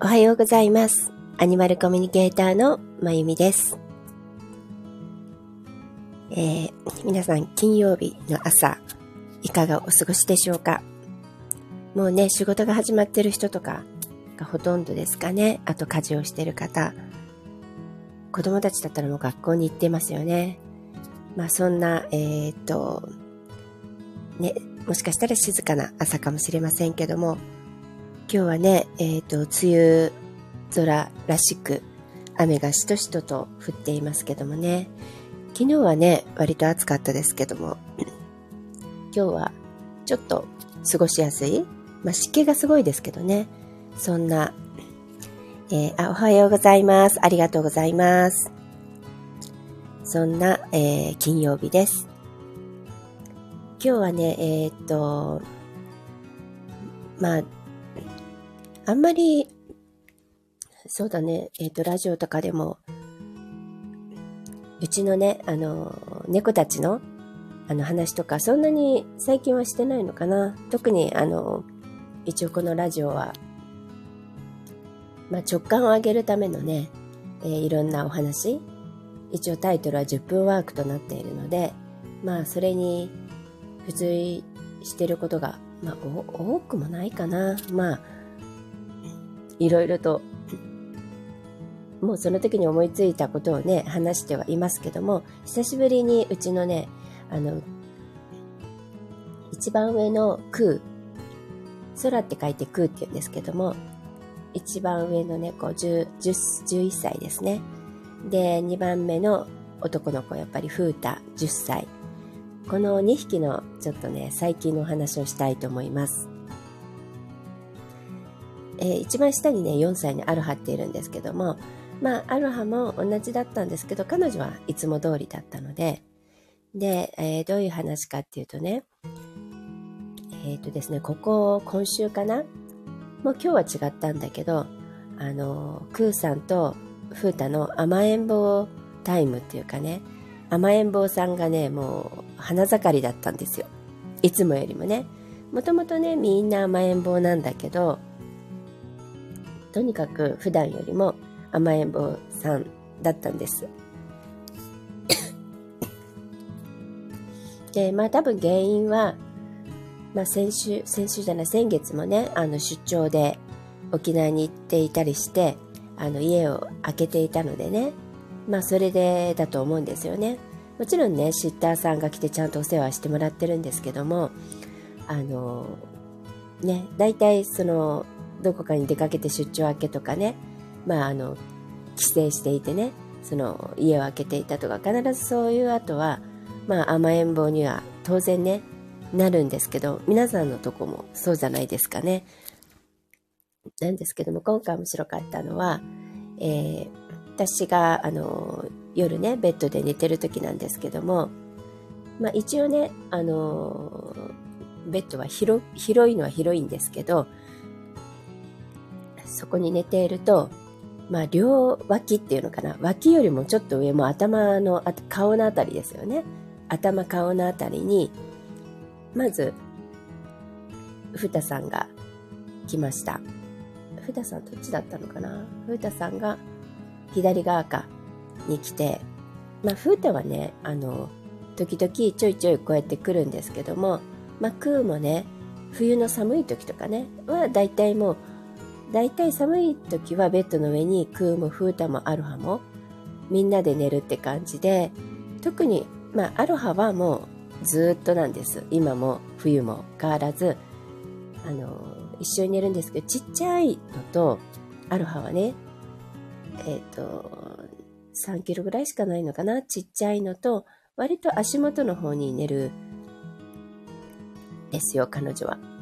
おはようございます。アニマルコミュニケーターのまゆみです。えー、皆さん金曜日の朝、いかがお過ごしでしょうか？もうね、仕事が始まってる人とかがほとんどですかね。あと家事をしてる方。子供たちだったらもう学校に行ってますよね。まあそんな、えー、っと、ね、もしかしたら静かな朝かもしれませんけども、今日はね、えっ、ー、と、梅雨空らしく、雨がしとしとと降っていますけどもね。昨日はね、割と暑かったですけども、今日はちょっと過ごしやすい。まあ、湿気がすごいですけどね。そんな、えー、あ、おはようございます。ありがとうございます。そんな、えー、金曜日です。今日はね、えー、っと、まあ、あんまり、そうだね、えっ、ー、と、ラジオとかでも、うちのね、あの、猫たちの、あの話とか、そんなに最近はしてないのかな。特に、あの、一応このラジオは、まあ、直感を上げるためのね、えー、いろんなお話、一応タイトルは10分ワークとなっているので、まあ、それに付随してることが、まあ、多くもないかな。まあ、いろいろと、もうその時に思いついたことをね、話してはいますけども、久しぶりにうちのね、あの、一番上の空、空って書いて空って言うんですけども、一番上の猫、10、10 11歳ですね。で、2番目の男の子、やっぱり風太、10歳。この2匹のちょっとね、最近のお話をしたいと思います。えー、一番下にね、4歳にアロハっているんですけども、まあ、アロハも同じだったんですけど、彼女はいつも通りだったので、で、えー、どういう話かっていうとね、えっ、ー、とですね、ここ、今週かなもう今日は違ったんだけど、あの、クーさんとフータの甘えん坊タイムっていうかね、甘えん坊さんがね、もう花盛りだったんですよ。いつもよりもね。もともとね、みんな甘えん坊なんだけど、とにかく普段よりも甘えん坊さんだったんです。で、まあ多分原因は、まあ先週、先週じゃない、先月もね、あの出張で沖縄に行っていたりして、あの家を開けていたのでね、まあそれでだと思うんですよね。もちろんね、シッターさんが来てちゃんとお世話してもらってるんですけども、あの、ね、大体そのどこかに出かけて出張明けとかね、まあ、あの、帰省していてね、その家を空けていたとか、必ずそういう後は、まあ、甘えん坊には当然ね、なるんですけど、皆さんのとこもそうじゃないですかね。なんですけども、今回面白かったのは、えー、私が、あの、夜ね、ベッドで寝てる時なんですけども、まあ一応ね、あの、ベッドは広広いのは広いんですけど、そこに寝ていると、まあ、両脇っていうのかな。脇よりもちょっと上も頭の、顔のあたりですよね。頭、顔のあたりに、まず、ふたさんが来ました。ふたさんどっちだったのかな？ふたさんが左側かに来て、まあ、ふうたはね、あの、時々ちょいちょいこうやって来るんですけども、まあ、クーもね、冬の寒い時とかね、はだいたいもうだいたい寒い時はベッドの上にクーもフータもアロハもみんなで寝るって感じで特に、まあ、アロハはもうずっとなんです。今も冬も変わらずあの一緒に寝るんですけどちっちゃいのとアロハはねえっ、ー、と3キロぐらいしかないのかな？ちっちゃいのと割と足元の方に寝るですよ彼女は。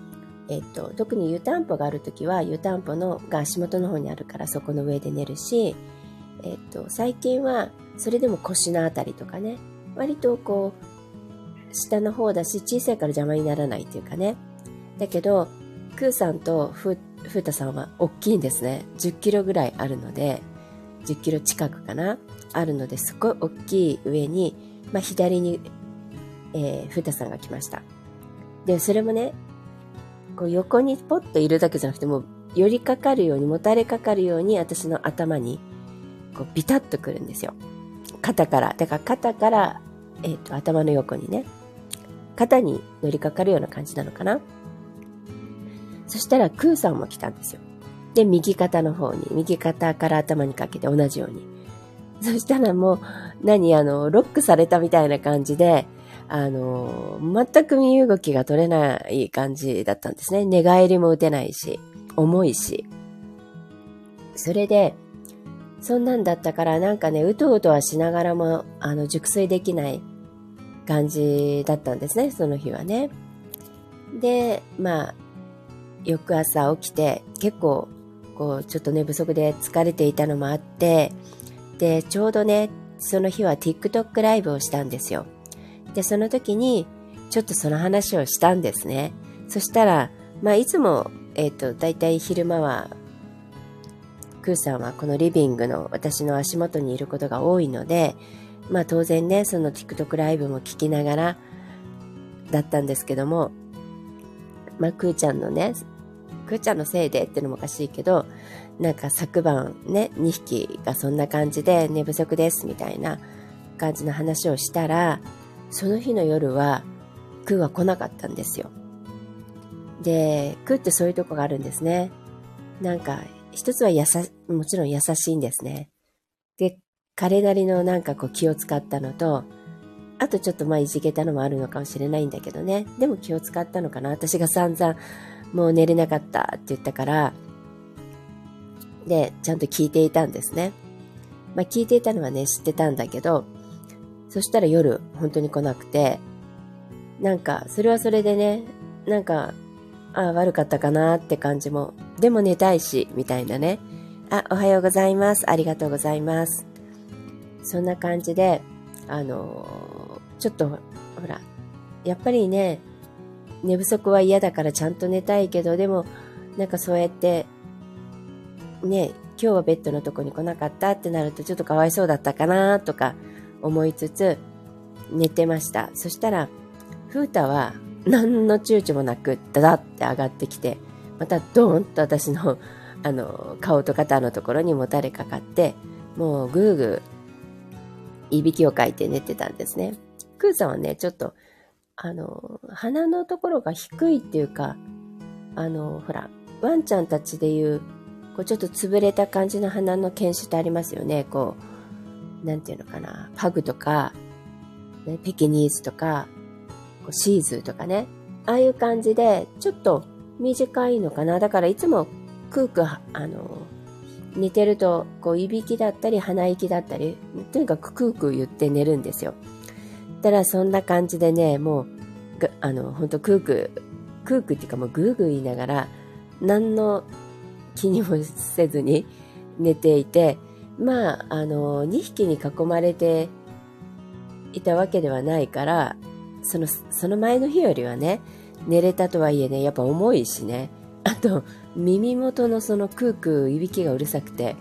えっと、特に湯たんぽがあるときは湯たんぽのが足元の方にあるからそこの上で寝るし、えっと、最近はそれでも腰のあたりとかね割とこう下の方だし小さいから邪魔にならないっていうかね。だけどクーさんとフータさんは大きいんですね。10キロぐらいあるので10キロ近くかなあるのですごい大きい上に、まあ、左に、えー、フータさんが来ました。でそれもねこう横にポッといるだけじゃなくてもう寄りかかるように、もたれかかるように私の頭に、こう、ビタッとくるんですよ。肩から。だから肩から、えっ、ー、と、頭の横にね、肩に乗りかかるような感じなのかな。そしたら、クーさんも来たんですよ。で、右肩の方に、右肩から頭にかけて同じように。そしたらもう、何、あの、ロックされたみたいな感じで、あの、全く身動きが取れない感じだったんですね。寝返りも打てないし、重いし。それで、そんなんだったからなんかね、うとうとはしながらも、あの、熟睡できない感じだったんですね、その日はね。で、まあ、翌朝起きて、結構、こう、ちょっと寝不足で疲れていたのもあって、で、ちょうどね、その日は TikTok ライブをしたんですよ。で、その時に、ちょっとその話をしたんですね。そしたら、まあ、いつも、えっ、ー、と、だいたい昼間は、クーさんはこのリビングの私の足元にいることが多いので、まあ当然ね、その TikTok ライブも聞きながらだったんですけども、まあクーちゃんのね、クーちゃんのせいでってのもおかしいけど、なんか昨晩ね、2匹がそんな感じで寝不足ですみたいな感じの話をしたら、その日の夜は、クーは来なかったんですよ。で、クーってそういうとこがあるんですね。なんか、一つは優もちろん優しいんですね。で、彼なりのなんかこう気を使ったのと、あとちょっとまあいじけたのもあるのかもしれないんだけどね。でも気を使ったのかな。私が散々もう寝れなかったって言ったから、で、ちゃんと聞いていたんですね。まあ聞いていたのはね、知ってたんだけど、そしたら夜、本当に来なくて、なんか、それはそれでね、なんか、ああ、悪かったかなって感じも、でも寝たいし、みたいなね。あ、おはようございます。ありがとうございます。そんな感じで、あのー、ちょっと、ほら、やっぱりね、寝不足は嫌だからちゃんと寝たいけど、でも、なんかそうやって、ね、今日はベッドのとこに来なかったってなるとちょっとかわいそうだったかなとか、思いつつ寝てました。そしたら、風太は何の躊躇もなくダダって上がってきて、またドーンと私のあの顔と肩のところにもたれかかって、もうぐーぐーいびきをかいて寝てたんですね。クーさんはね、ちょっとあの、鼻のところが低いっていうか、あの、ほら、ワンちゃんたちでいう、こうちょっと潰れた感じの鼻の犬種ってありますよね。こう、なんていうのかな、パグとか、ね、ペキニーズとか、こうシーズとかね、ああいう感じで、ちょっと短いのかな。だからいつもクーク、あの、似てると、こう、いびきだったり、鼻息だったり、とにかくクークー言って寝るんですよ。たらそんな感じでね、もう、あの、ほんとクークー、クークーっていうかもうグーグー言いながら、何の気にもせずに寝ていて、まあ、あの、2匹に囲まれていたわけではないから、その、その前の日よりはね、寝れたとはいえね、やっぱ重いしね。あと、耳元のそのクークーいびきがうるさくて、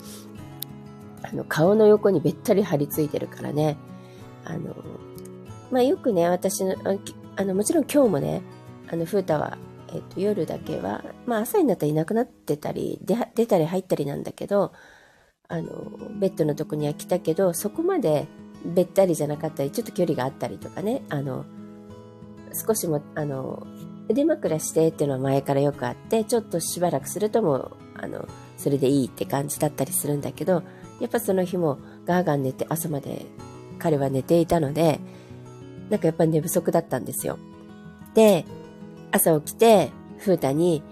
あの、顔の横にべったり張り付いてるからね。あの、まあよくね、私の、あの、もちろん今日もね、あの、風太は、えっと、夜だけは、まあ朝になったらいなくなってたり、出たり入ったりなんだけど、あの、ベッドのとこには来たけど、そこまでべったりじゃなかったり、ちょっと距離があったりとかね、あの、少しも、あの、腕枕してっていうのは前からよくあって、ちょっとしばらくするともう、あの、それでいいって感じだったりするんだけど、やっぱその日もガーガン寝て朝まで彼は寝ていたので、なんかやっぱり寝不足だったんですよ。で、朝起きて、風太に、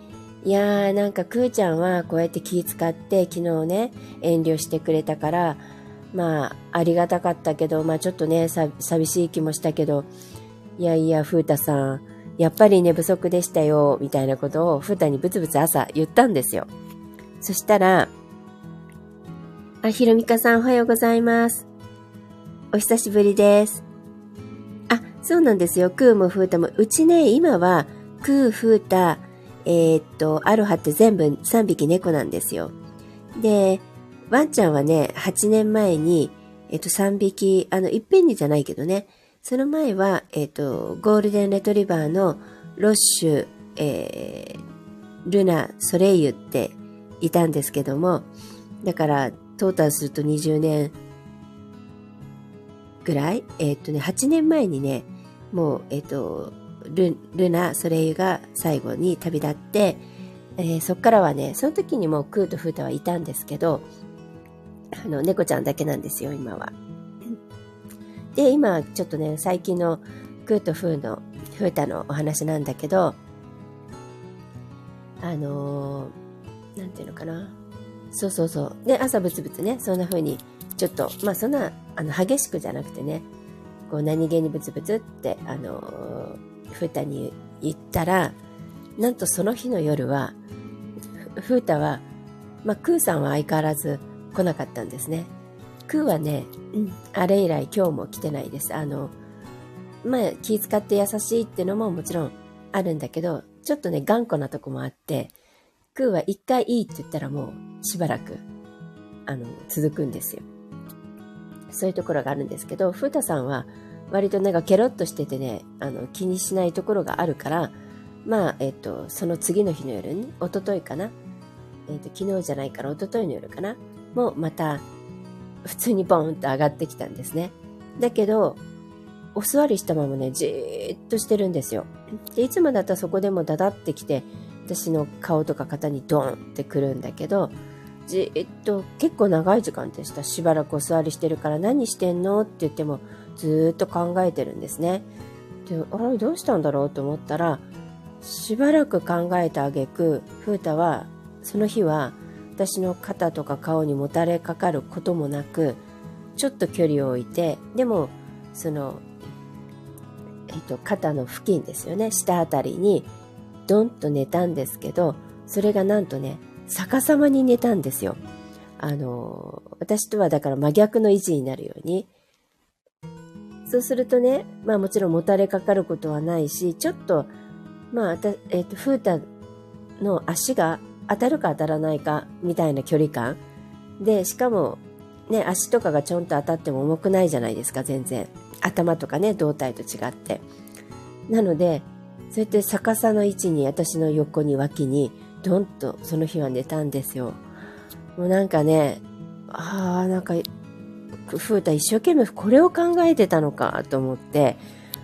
いやーなんかくーちゃんはこうやって気使って昨日ね遠慮してくれたからまあありがたかったけどまあちょっとねさ寂しい気もしたけどいやいや風太さんやっぱり寝不足でしたよみたいなことを風太にブツブツ朝言ったんですよ。そしたらあひろみかさんおはようございます。お久しぶりです。あそうなんですよ。クーも風太も。うちね今はクー風太えー、っと、アロハって全部3匹猫なんですよ。で、ワンちゃんはね、8年前に、えっと、3匹、あの、いっぺんにじゃないけどね、その前は、えっと、ゴールデンレトリバーのロッシュ、えー、ルナ、ソレイユっていたんですけども、だから、トータルすると20年ぐらい、えっ、とね、8年前にね、もう、えっ、と、ルルナ、ソレイユが最後に旅立って、えー、そっからはね、その時にもうクーとフータはいたんですけど、あの、猫ちゃんだけなんですよ、今は。で、今、ちょっとね、最近のクーとフーの、フータのお話なんだけど、あのー、なんていうのかな。そうそうそう。で、朝ブツブツね、そんな風に、ちょっと、まあそんな、あの、激しくじゃなくてね、こう何気にブツブツって、あのー、フータに言ったら、なんとその日の夜は、フータは、まあ、クーさんは相変わらず来なかったんですね。クーはね、うん、あれ以来今日も来てないです。あの、まあ、気遣って優しいってのももちろんあるんだけど、ちょっとね、頑固なとこもあって、クーは一回いいって言ったらもうしばらく、あの、続くんですよ。そういうところがあるんですけど、フータさんは割となんかケロッとしててね、あの、気にしないところがあるから、まあ、えっと、その次の日の夜に、おとといかな、えっと、昨日じゃないからおとといの夜かな、もうまた、普通にボーンと上がってきたんですね。だけど、お座りしたままね、じーっとしてるんですよ。で、いつもだったらそこでもダダってきて、私の顔とか肩にドーンってくるんだけど、じーっと結構長い時間でした。しばらくお座りしてるから何してんの？って言ってもずっと考えてるんですね。で、あれどうしたんだろうと思ったら、しばらく考えた挙句風太はその日は私の肩とか顔にもたれかかることもなくちょっと距離を置いてでもその、えっと、肩の付近ですよね下あたりにドンと寝たんですけどそれがなんとね逆さまに寝たんですよあの私とはだから真逆の位置になるようにそうするとねまあもちろんもたれかかることはないしちょっとまあ、えっ、と、フータの足が当たるか当たらないかみたいな距離感で、しかも、ね、足とかがちょんと当たっても重くないじゃないですか、全然。頭とかね、胴体と違って。なので、そうやって逆さの位置に私の横に脇に、ドンとその日は寝たんですよ。もうなんかね、ああ、なんか、フータ一生懸命これを考えてたのかと思って、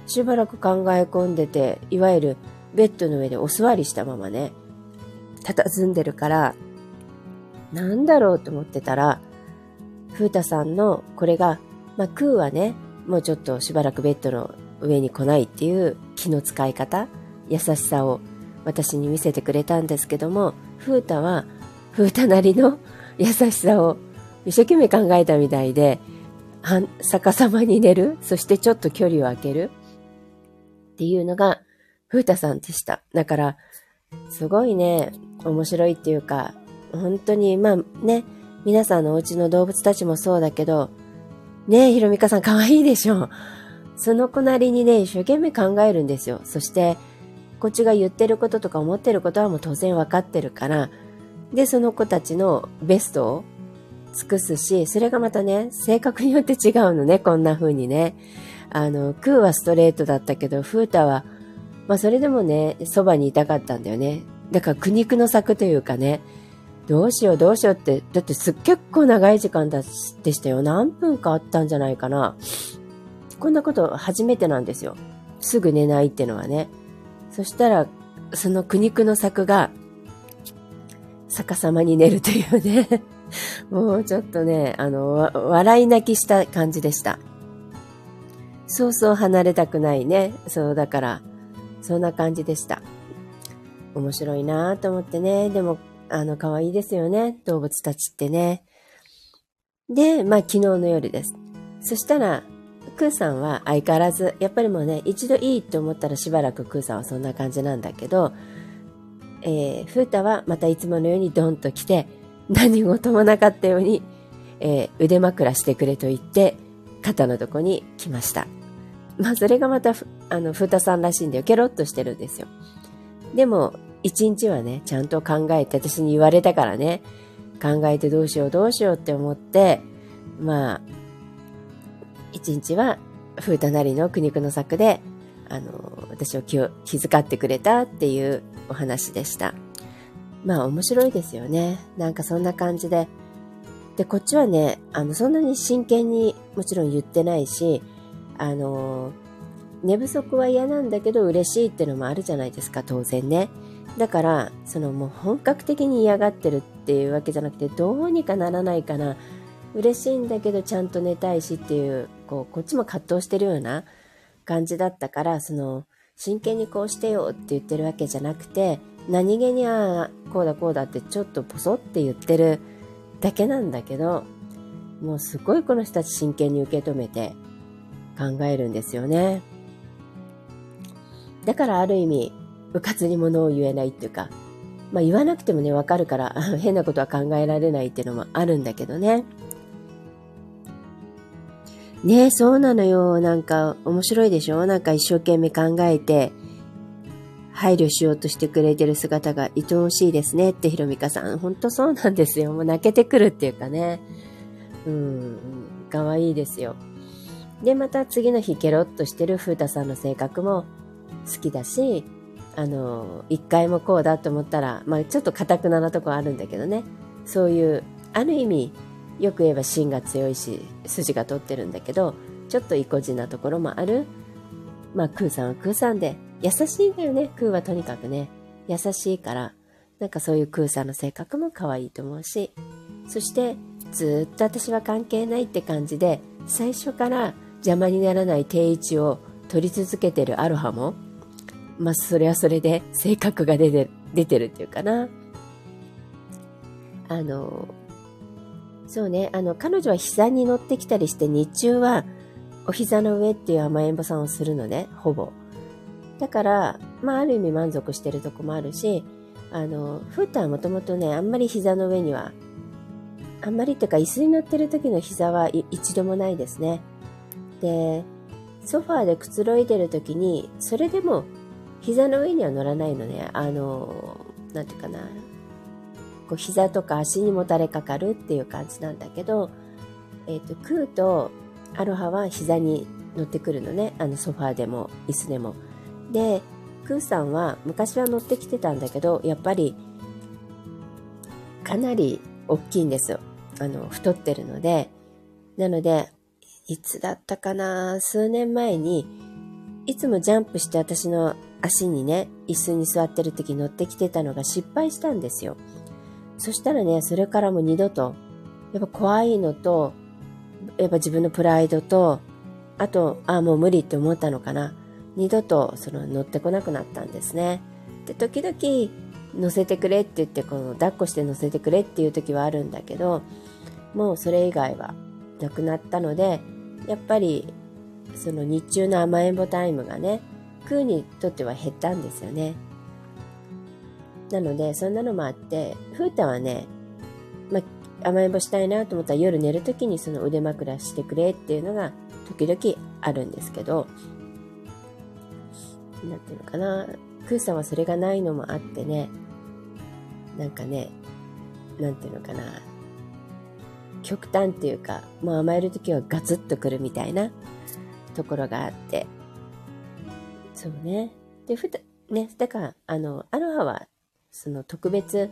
しばらく考え込んでて、いわゆるベッドの上でお座りしたままね、佇んでるから、なんだろうと思ってたら、風太さんのこれが、まあ、クーはね、もうちょっとしばらくベッドの上に来ないっていう気の使い方、優しさを私に見せてくれたんですけども、風太は風太なりの優しさを一生懸命考えたみたいで、逆さまに寝る、そしてちょっと距離を空ける？っていうのがふうたさんでした。だから、すごいね、面白いっていうか、本当に、まあね、皆さんのお家の動物たちもそうだけど、ねえ、ひろみかさん可愛いでしょ？その子なりにね、一生懸命考えるんですよ。そして、こっちが言ってることとか思ってることはもう当然分かってるから、で、その子たちのベストを尽くすし、それがまたね、性格によって違うのね、こんな風にね。あの、クーはストレートだったけど、フータはまあそれでもね、そばにいたかったんだよね。だから苦肉の策というかね、どうしようどうしようって、だってすっ結構長い時間だでしたよ。何分かあったんじゃないかな。こんなこと初めてなんですよ。すぐ寝ないってのはね。そしたら、その苦肉の策が、逆さまに寝るというね。もうちょっとね、あの、笑い泣きした感じでした。そうそう離れたくないね。そう、だから、そんな感じでした。面白いなぁと思ってね。でも、あの、可愛いですよね。動物たちってね。で、まあ、昨日の夜です。そしたら、クーさんは相変わらず、やっぱりもうね、一度いいと思ったらしばらくクーさんはそんな感じなんだけど、えー、フータはまたいつものようにドンと来て、何事もなかったように、えー、腕枕してくれと言って、肩のとこに来ました。まあ、それがまた、あの、ふたさんらしいんだよ。ケロッとしてるんですよ。でも、一日はね、ちゃんと考えて、私に言われたからね、考えてどうしようどうしようって思って、まあ、一日は、ふうたなりの苦肉の策で、あの、私を気を気遣ってくれたっていうお話でした。まあ面白いですよね。なんかそんな感じで。で、こっちはね、あの、そんなに真剣にもちろん言ってないし、あの、寝不足は嫌なんだけど嬉しいってのもあるじゃないですか、当然ね。だから、そのもう本格的に嫌がってるっていうわけじゃなくて、どうにかならないかな。嬉しいんだけどちゃんと寝たいしっていう、こう、こっちも葛藤してるような感じだったから、その、真剣にこうしてよって言ってるわけじゃなくて、何気にああ、こうだこうだってちょっとポソって言ってるだけなんだけど、もうすごいこの人たち真剣に受け止めて考えるんですよね。だからある意味、うかつにものを言えないっていうか、まあ言わなくてもね、わかるから、変なことは考えられないっていうのもあるんだけどね。ねえ、そうなのよ。なんか面白いでしょ？なんか一生懸命考えて、配慮しようとしてくれてる姿が愛おしいですねってひろみかさん。ほんとそうなんですよ。もう泣けてくるっていうかね。うん、かわいいですよ。で、また次の日ケロッとしてる風太さんの性格も好きだし、あの、一回もこうだと思ったら、まあちょっと堅くななとこあるんだけどね。そういう、ある意味、よく言えば芯が強いし筋が通ってるんだけどちょっと意固地なところもあるまあクーさんはクーさんで優しいんだよねクーはとにかくね。優しいからなんかそういうクーさんの性格も可愛いと思うし。そしてずっと私は関係ないって感じで最初から邪魔にならない定位置を取り続けてるアロハもまあそれはそれで性格が出て出てるっていうかな。あのそうね、あの、彼女は膝に乗ってきたりして、日中はお膝の上っていう甘えんぼさんをするのね、ほぼ。だから、まあ、ある意味満足してるとこもあるし、あの、フータはもともとね、あんまり膝の上には、あんまりっていうか、椅子に乗ってる時の膝は一度もないですね。で、ソファーでくつろいでる時に、それでも膝の上には乗らないのね。あの、なんていうかな、こう膝とか足にもたれかかるっていう感じなんだけど、えっ、ー、と、クーとアロハは膝に乗ってくるのね。あのソファーでも椅子でも。で、クーさんは昔は乗ってきてたんだけど、やっぱりかなり大きいんですよ。あの、太ってるので。なので、いつだったかな？数年前に、いつもジャンプして私の足にね、椅子に座ってる時乗ってきてたのが失敗したんですよ。そしたらね、それからも二度と、やっぱ怖いのと、やっぱ自分のプライドと、あと、ああ、もう無理って思ったのかな。二度とその乗ってこなくなったんですね。で、時々乗せてくれって言って、この抱っこして乗せてくれっていう時はあるんだけど、もうそれ以外はなくなったので、やっぱりその日中の甘えんぼタイムがね、クーにとっては減ったんですよね。なので、そんなのもあって、ふーたはね、ま甘えんぼしたいなと思ったら夜寝るときにその腕枕してくれっていうのが時々あるんですけど、なんていうのかな、クーさんはそれがないのもあってね、なんかね、なんていうのかな、極端っていうか、もう甘えるときはガツッとくるみたいなところがあって、そうね。で、ふた、ね、だから、あの、アロハはその特別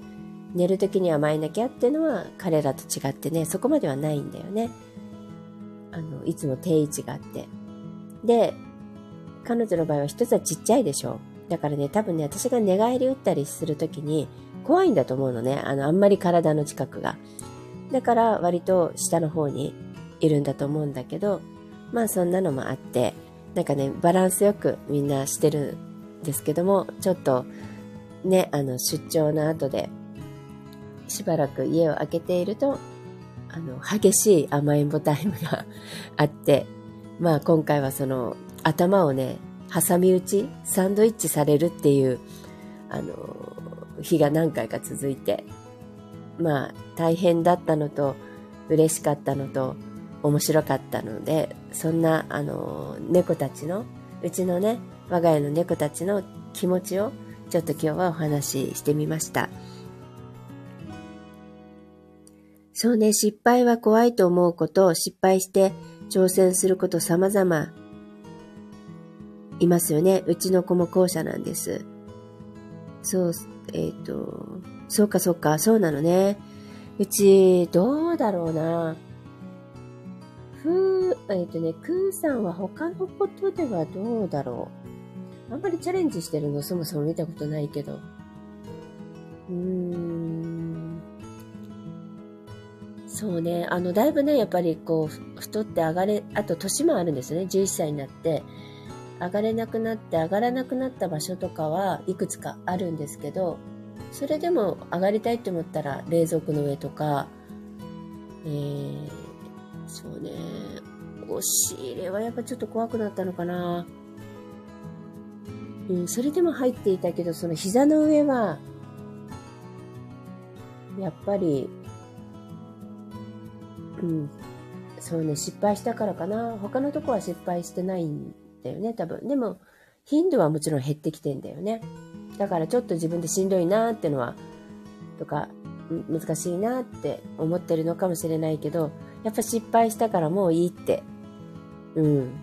寝る時に甘えなきゃっていうのは彼らと違ってね、そこまではないんだよね。あの、いつも定位置があって。で、彼女の場合は一つはちっちゃいでしょ。だからね、多分ね、私が寝返り打ったりするときに怖いんだと思うのね。あの、あんまり体の近くが。だから割と下の方にいるんだと思うんだけど、まあそんなのもあって、なんかね、バランスよくみんなしてるんですけども、ちょっとね、あの、出張の後で、しばらく家を空けていると、あの、激しい甘えんぼタイムがあって、まあ今回はその、頭をね、挟み撃ち、サンドイッチされるっていう、あの、日が何回か続いて、まあ大変だったのと、嬉しかったのと、面白かったので、そんな、あの、猫たちの、うちのね、我が家の猫たちの気持ちをちょっと今日はお話ししてみました。そうね、失敗は怖いと思うこと、失敗して挑戦すること様々いますよね。うちの子も後者なんです。そう、えっ、ー、と、そうかそうか、そうなのね。うち、どうだろうな。ふー、えっ、ー、とね、クーさんは他のことではどうだろう。あんまりチャレンジしてるのそもそも見たことないけど。うーん。そうね。あの、だいぶね、やっぱりこう、太って上がれ、あと年もあるんですよね。11歳になって。上がれなくなって上がらなくなった場所とかはいくつかあるんですけど、それでも上がりたいって思ったら冷蔵庫の上とか、えー、そうね、押し入れはやっぱちょっと怖くなったのかな。うん、それでも入っていたけど、その膝の上は、やっぱり、うん、そうね、失敗したからかな。他のとこは失敗してないんだよね、多分。でも、頻度はもちろん減ってきてんだよね。だからちょっと自分でしんどいなってのは、とか、難しいなって思ってるのかもしれないけど、やっぱ失敗したからもういいって、うん、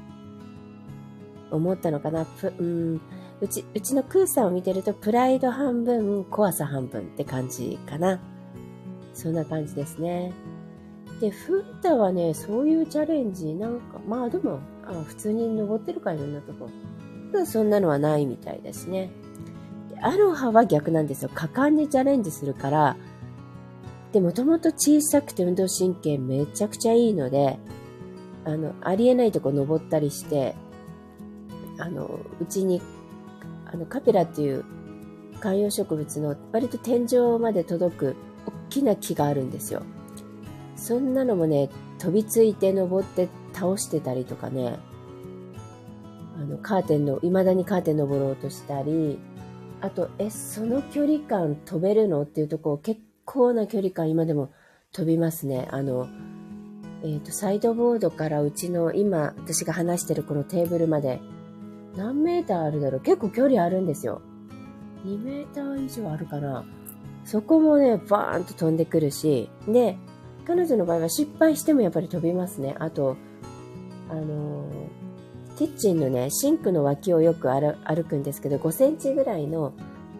思ったのかな。うん、うち、うちのクーさんを見てると、プライド半分、怖さ半分って感じかな。そんな感じですね。で、フータはね、そういうチャレンジ、なんか、まあでも、あ普通に登ってるかいろんなとこ。そんなのはないみたいですね。アロハは逆なんですよ。果敢にチャレンジするから、で、もともと小さくて運動神経めちゃくちゃいいので、あの、ありえないとこ登ったりして、あの、うちに、あの、カペラっていう観葉植物の割と天井まで届く大きな木があるんですよ。そんなのもね、飛びついて登って倒してたりとかね、あの、カーテンの、未だにカーテン登ろうとしたり、あと、え、その距離感飛べるの？っていうとこ結構な距離感今でも飛びますね。あの、えっ、ー、と、サイドボードからうちの今、私が話してるこのテーブルまで、何メーターあるだろう？結構距離あるんですよ。2メーター以上あるかなそこもね、バーンと飛んでくるし、で、彼女の場合は失敗してもやっぱり飛びますね。あと、あのー、キッチンのね、シンクの脇をよく歩くんですけど、5センチぐらいの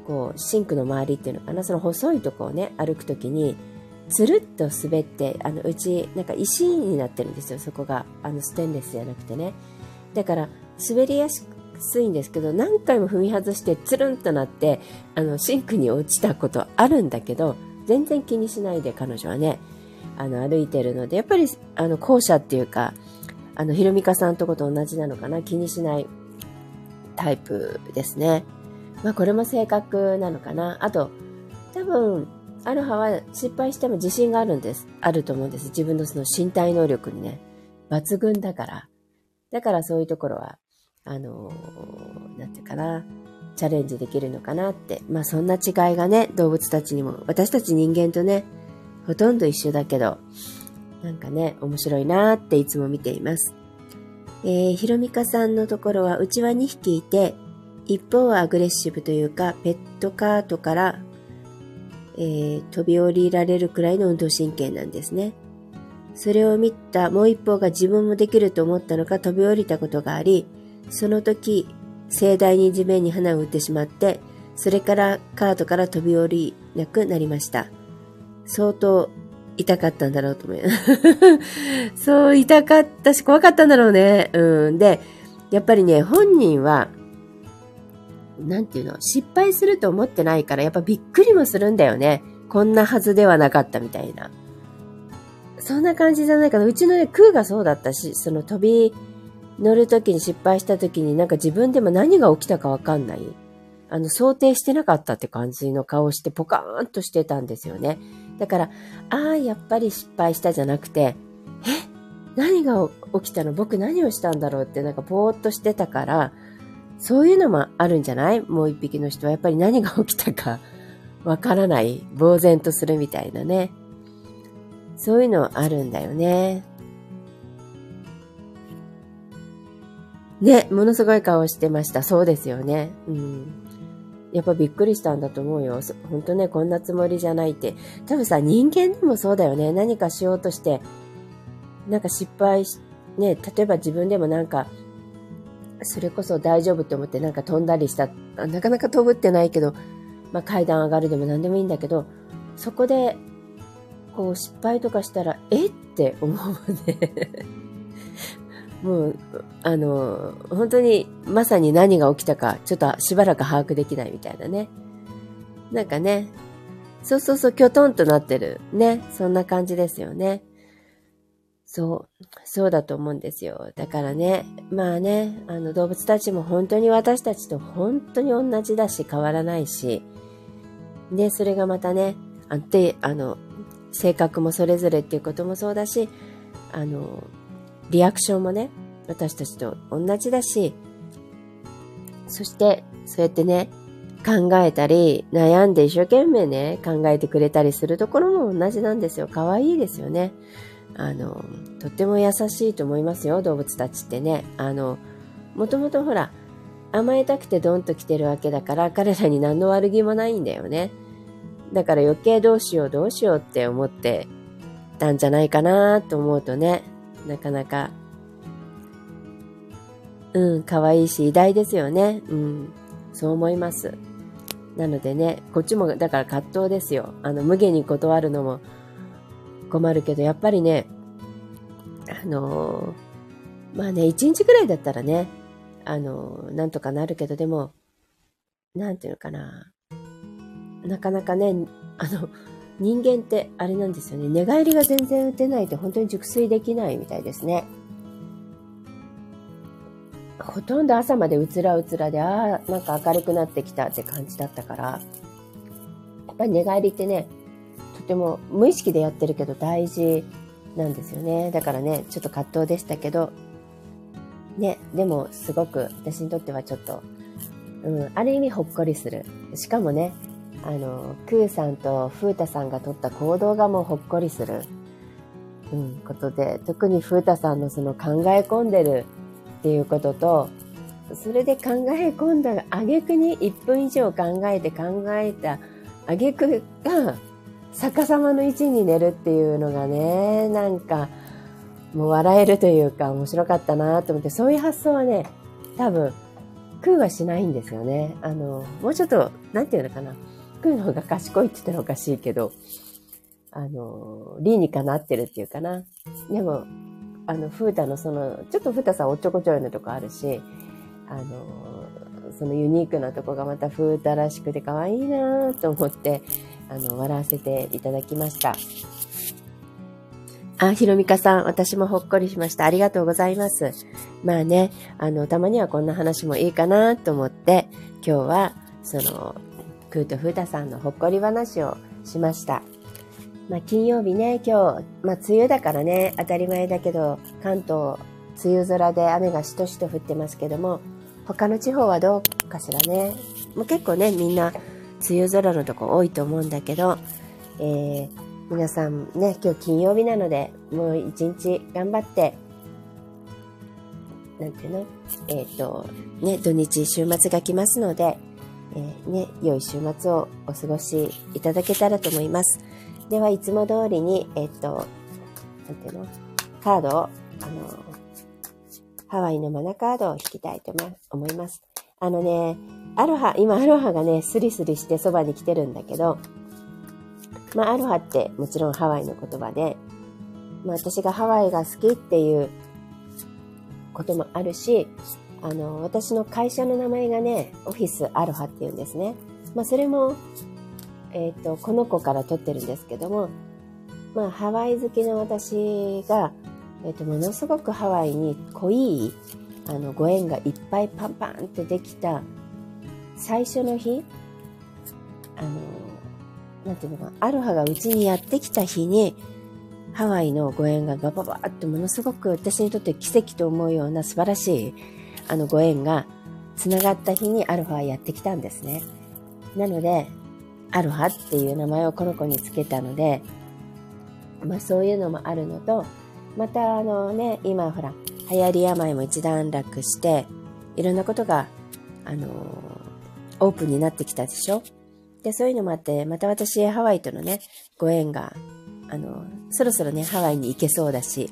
こう、シンクの周りっていうのかな、その細いとこをね、歩くときに、つるっと滑って、あの、うち、なんか石になってるんですよ、そこが。あの、ステンレスじゃなくてね。だから、滑りやすいんですけど、何回も踏み外して、つるんとなって、あの、シンクに落ちたことあるんだけど、全然気にしないで彼女はね、あの、歩いてるので、やっぱり、あの、校舎っていうか、あの、ひろみかさんとこと同じなのかな、気にしないタイプですね。まあこれも性格なのかな？あと、多分、アロハは失敗しても自信があるんです。あると思うんです。自分のその身体能力にね。抜群だから。だからそういうところは、あのー、なんていうかな？チャレンジできるのかなって。まあそんな違いがね、動物たちにも、私たち人間とね、ほとんど一緒だけど、なんかね、面白いなっていつも見ています。えー、ひろみかさんのところは、うちは2匹いて、一方はアグレッシブというか、ペットカートから、えー、飛び降りられるくらいの運動神経なんですね。それを見たもう一方が自分もできると思ったのか飛び降りたことがあり、その時、盛大に地面に花を打ってしまって、それからカートから飛び降りなくなりました。相当痛かったんだろうと思います。そう痛かったし怖かったんだろうね。うん。で、やっぱりね、本人はなんていうの、失敗すると思ってないから、やっぱびっくりもするんだよね。こんなはずではなかったみたいな。そんな感じじゃないかな。うちのね、空がそうだったし、その飛び乗るときに失敗したときになんか自分でも何が起きたかわかんない。あの、想定してなかったって感じの顔してポカーンとしてたんですよね。だから、ああ、やっぱり失敗したじゃなくて、え何が起きたの？僕何をしたんだろうってなんかぼーっとしてたから、そういうのもあるんじゃない？もう一匹の人はやっぱり何が起きたか わからない。呆然とするみたいなね。そういうのあるんだよね。ね、ものすごい顔してました。そうですよね。うん。やっぱびっくりしたんだと思うよ。ほんとね、こんなつもりじゃないって。多分さ、人間でもそうだよね。何かしようとして、なんか失敗し、ね、例えば自分でもなんかそれこそ大丈夫って思ってなんか飛んだりした。なかなか飛ぶってないけど、まあ、階段上がるでも何でもいいんだけど、そこで、こう失敗とかしたら、え？って思うね。もう、あの、本当にまさに何が起きたか、ちょっとしばらく把握できないみたいなね。なんかね、そうそうそう、きょとんとなってる。ね。そんな感じですよね。そう、そうだと思うんですよ。だからね、まあね、あの動物たちも本当に私たちと本当に同じだし変わらないし、で、それがまたね、あで、あの、性格もそれぞれっていうこともそうだし、あの、リアクションもね、私たちと同じだし、そして、そうやってね、考えたり、悩んで一生懸命ね、考えてくれたりするところも同じなんですよ。可愛いですよね。あの、とっても優しいと思いますよ、動物たちってね。あの、もともとほら、甘えたくてドンと来てるわけだから、彼らに何の悪気もないんだよね。だから余計どうしようどうしようって思ってたんじゃないかなと思うとね、なかなか、うん、可愛いし偉大ですよね。うん、そう思います。なのでね、こっちもだから葛藤ですよ。あの、無限に断るのも困るけど、やっぱりね、あのー、まあね、一日ぐらいだったらね、あのー、なんとかなるけど、でも、なんていうのかな。なかなかね、あの、人間ってあれなんですよね。寝返りが全然打てないと本当に熟睡できないみたいですね。ほとんど朝までうつらうつらで、ああ、なんか明るくなってきたって感じだったから、やっぱり寝返りってね、とても無意識でやってるけど大事なんですよね。だからね、ちょっと葛藤でしたけど、ね、でもすごく私にとってはちょっと、うん、ある意味ほっこりする。しかもね、あの、クーさんとフータさんが取った行動がもうほっこりする、うん、ことで、特にフータさんのその考え込んでるっていうことと、それで考え込んだ挙句に1分以上考えて考えた挙句が逆さまの位置に寝るっていうのがね、なんか、もう笑えるというか面白かったなと思って、そういう発想はね、多分、空はしないんですよね。あの、もうちょっと、なんていうのかな。空のが賢いって言ったらおかしいけど、あの、理にかなってるっていうかな。でも、あの、風太のその、ちょっと風太さんおっちょこちょいなとこあるし、あの、そのユニークなとこがまた風太らしくて可愛いなと思って、あの、笑わせていただきました。あ、ひろみかさん、私もほっこりしました。ありがとうございます。まあね、あの、たまにはこんな話もいいかなと思って、今日は、その、クーとフータさんのほっこり話をしました。まあ、金曜日ね、今日、まあ、梅雨だからね、当たり前だけど、関東、梅雨空で雨がしとしと降ってますけども、他の地方はどうかしらね。もう結構ね、みんな、梅雨空のとこ多いと思うんだけど、えー、皆さんね、今日金曜日なので、もう一日頑張って、なんていうの？えっ、ー、と、ね、土日週末が来ますので、えー、ね、良い週末をお過ごしいただけたらと思います。では、いつも通りに、えっ、と、なんていうの？カードを、あの、ハワイのマナカードを引きたいと思います。あのね、アロハ、今アロハがね、スリスリしてそばに来てるんだけど、まあアロハってもちろんハワイの言葉で、まあ私がハワイが好きっていうこともあるし、あの、私の会社の名前がね、オフィスアロハっていうんですね。まあそれも、えっ、ー、と、この子から取ってるんですけども、まあハワイ好きな私が、えっ、ー、と、ものすごくハワイに濃い、あの、ご縁がいっぱいパンパンってできた最初の日、あの、なんていうのか、アロハがうちにやってきた日に、ハワイのご縁がバババーってものすごく私にとって奇跡と思うような素晴らしいあのご縁が繋がった日にアロハはやってきたんですね。なので、アロハっていう名前をこの子につけたので、まあそういうのもあるのと、またあのね、今ほら、流行り病も一段落して、いろんなことが、あのオープンになってきたでしょ？で、そういうのもあって、また私、ハワイとのね、ご縁が、あの、そろそろね、ハワイに行けそうだし、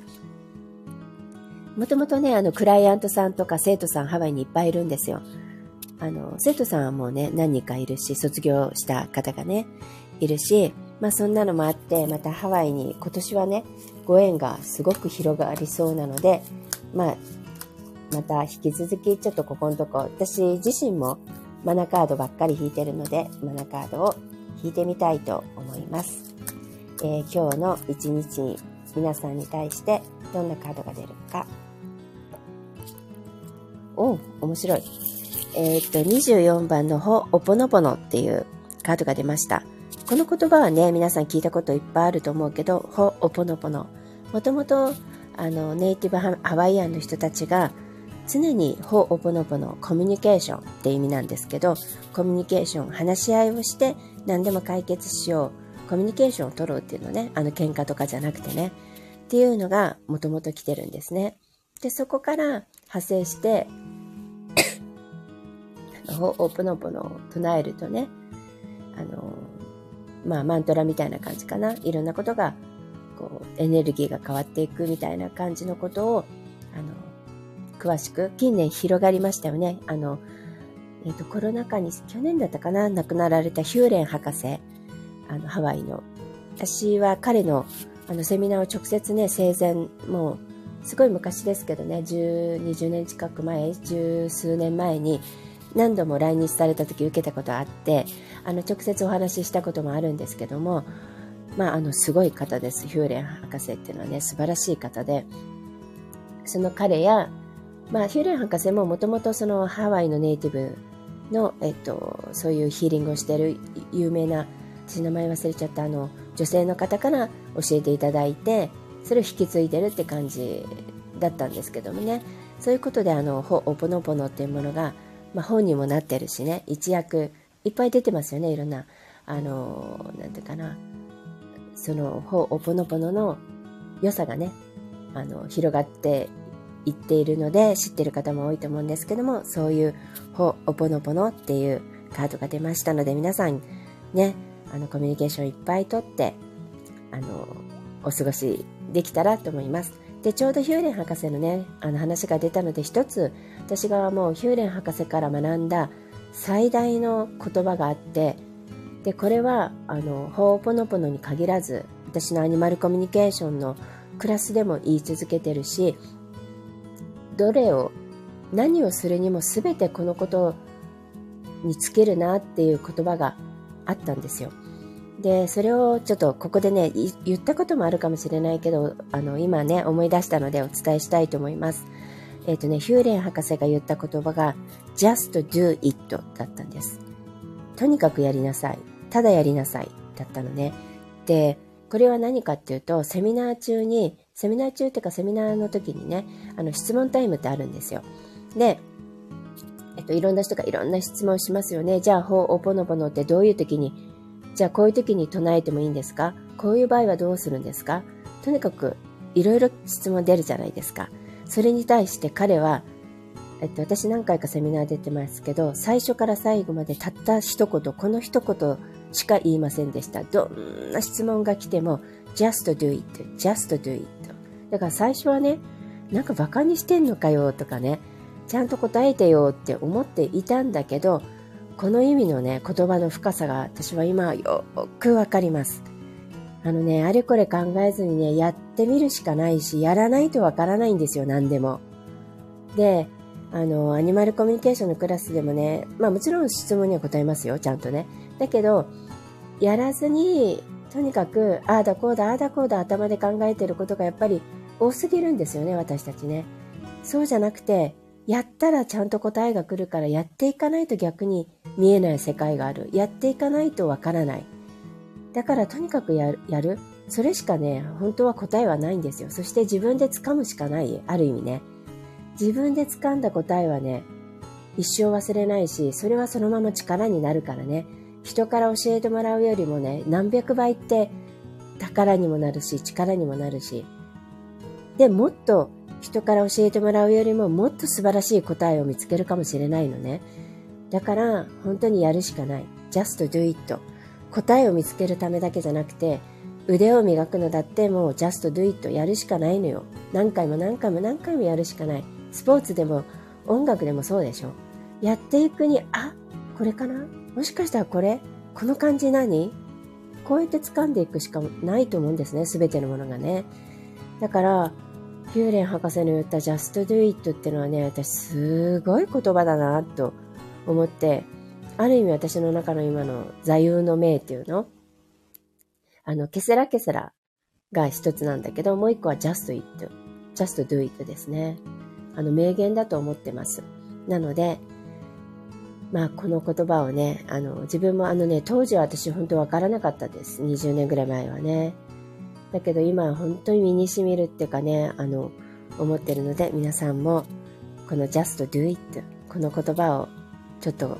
もともとね、あの、クライアントさんとか生徒さんハワイにいっぱいいるんですよ。あの、生徒さんはもうね、何人かいるし、卒業した方がね、いるし、まあそんなのもあって、またハワイに今年はね、ご縁がすごく広がりそうなので、まあ、また引き続きちょっとここのとこ、私自身もマナカードばっかり引いてるので、マナカードを引いてみたいと思います。えー、今日の一日に皆さんに対してどんなカードが出るか。お面白い。えー、っと、24番のほ、おぽのぽのっていうカードが出ました。この言葉はね、皆さん聞いたこといっぱいあると思うけど、ほ、おぽのぽの。もともと、あの、ネイティブハワイアンの人たちが、常にほ、おぽのぽのコミュニケーションって意味なんですけど、コミュニケーション、話し合いをして何でも解決しよう。コミュニケーションを取ろうっていうのね、あの喧嘩とかじゃなくてね。っていうのがもともと来てるんですね。で、そこから派生して、ほ、おぽのぽのを唱えるとね、あの、まあ、マントラみたいな感じかな。いろんなことが、こう、エネルギーが変わっていくみたいな感じのことを、あの、詳しく、近年広がりましたよね。あの、えっ、ー、と、コロナ禍に、去年だったかな、亡くなられたヒューレン博士、あの、ハワイの。私は彼の、あの、セミナーを直接ね、生前、もう、すごい昔ですけどね、10、20年近く前、十数年前に、何度も来日された時受けたことあってあの直接お話ししたこともあるんですけども、まあ、あのすごい方です。ヒューレン博士っていうのはね素晴らしい方でその彼や、まあ、ヒューレン博士ももともとそのハワイのネイティブの、えっと、そういうヒーリングをしている有名な私名前忘れちゃったあの女性の方から教えていただいてそれを引き継いでるって感じだったんですけどもね。そういうことであのホオポノポノっていうものがまあ、本にもなってるしね。一躍いっぱい出てますよね。いろんなあのなんていうかな。そのほおぽのぽのの良さがねあの広がっていっているので知ってる方も多いと思うんですけどもそういうほおぽのぽのっていうカードが出ましたので皆さんねあのコミュニケーションいっぱいとってあのお過ごしできたらと思います。でちょうどヒューレン博士のねあの話が出たので一つ私がもうヒューレン博士から学んだ最大の言葉があってでこれはあのホーポノポノに限らず私のアニマルコミュニケーションのクラスでも言い続けてるしどれを何をするにも全てこのことに尽きるなっていう言葉があったんですよ。で、それをちょっとここでね、言ったこともあるかもしれないけど、あの、今ね、思い出したのでお伝えしたいと思います。えっ、ー、とね、ヒューレン博士が言った言葉が、just do it だったんです。とにかくやりなさい。ただやりなさい。だったのね。で、これは何かっていうと、セミナー中に、セミナー中っていうかセミナーの時にね、あの、質問タイムってあるんですよ。で、えっと、いろんな人がいろんな質問しますよね。じゃあ、ほう、おぽのぽのってどういう時にじゃあこういう時に唱えてもいいんですか？こういう場合はどうするんですか？とにかくいろいろ質問出るじゃないですか。それに対して彼は、えっと、私何回かセミナー出てますけど、最初から最後までたった一言、この一言しか言いませんでした。どんな質問が来ても、just do it, just do it. だから最初はね、なんか馬鹿にしてんのかよとかね、ちゃんと答えてよって思っていたんだけど、この意味のね、言葉の深さが私は今よくわかります。あのね、あれこれ考えずにね、やってみるしかないし、やらないとわからないんですよ、何でも。で、あの、アニマルコミュニケーションのクラスでもね、まあもちろん質問には答えますよ、ちゃんとね。だけど、やらずに、とにかく、ああだこうだ、ああだこうだ頭で考えてることがやっぱり多すぎるんですよね、私たちね。そうじゃなくて、やったらちゃんと答えが来るからやっていかないと逆に見えない世界がある。やっていかないとわからない。だからとにかくやる。それしかね、本当は答えはないんですよ。そして自分で掴むしかない。ある意味ね。自分で掴んだ答えはね、一生忘れないし、それはそのまま力になるからね。人から教えてもらうよりもね、何百倍って宝にもなるし、力にもなるし。で、もっと人から教えてもらうよりももっと素晴らしい答えを見つけるかもしれないのね。だから本当にやるしかない。just do it. 答えを見つけるためだけじゃなくて腕を磨くのだってもう just do it やるしかないのよ。何回も何回も何回もやるしかない。スポーツでも音楽でもそうでしょ。やっていくに、あ、これかな？もしかしたらこれ？この感じ何？こうやって掴んでいくしかないと思うんですね。すべてのものがね。だから、ヒューレン博士の言った just do it ってのはね、私すごい言葉だなと思って、ある意味私の中の今の座右の銘っていうの？あの、ケセラケセラが一つなんだけど、もう一個は just it, just do it ですね。あの、名言だと思ってます。なので、まあ、この言葉をね、あの、自分もあのね、当時は私本当わからなかったです。20年ぐらい前はね。だけど今は本当に身に染みるっていうかね、あの、思ってるので、皆さんも、この just do it、この言葉をちょっと、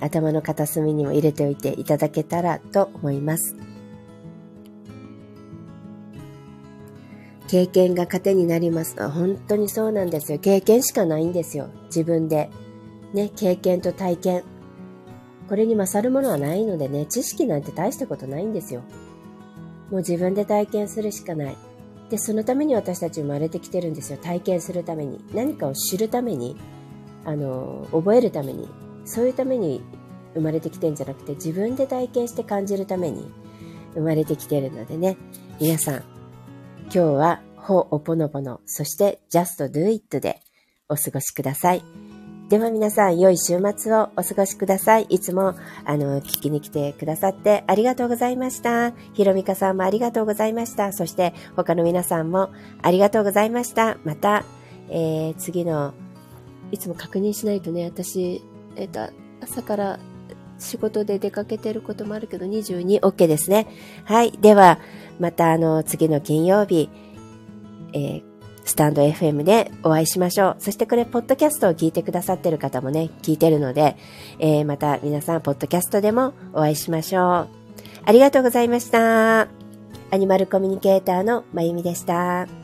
頭の片隅にも入れておいていただけたらと思います。経験が糧になります。本当にそうなんですよ。経験しかないんですよ。自分で。ね、経験と体験。これに勝るものはないのでね、知識なんて大したことないんですよ。もう自分で体験するしかない。で、そのために私たち生まれてきてるんですよ。体験するために。何かを知るために、あの、覚えるために。そういうために生まれてきてんじゃなくて、自分で体験して感じるために生まれてきてるのでね。皆さん、今日は、ほおぽのぽの、そして just do it でお過ごしください。では皆さん、良い週末をお過ごしください。いつも、あの、聞きに来てくださってありがとうございました。ひろみかさんもありがとうございました。そして、他の皆さんもありがとうございました。また、えー、次の、いつも確認しないとね、私、えっ、と、朝から仕事で出かけてることもあるけど、22、OK ですね。はい。では、またあの、次の金曜日、えースタンド FM でお会いしましょう。そしてこれ、ポッドキャストを聞いてくださってる方もね、聞いてるので、えー、また皆さん、ポッドキャストでもお会いしましょう。ありがとうございました。アニマルコミュニケーターのまゆみでした。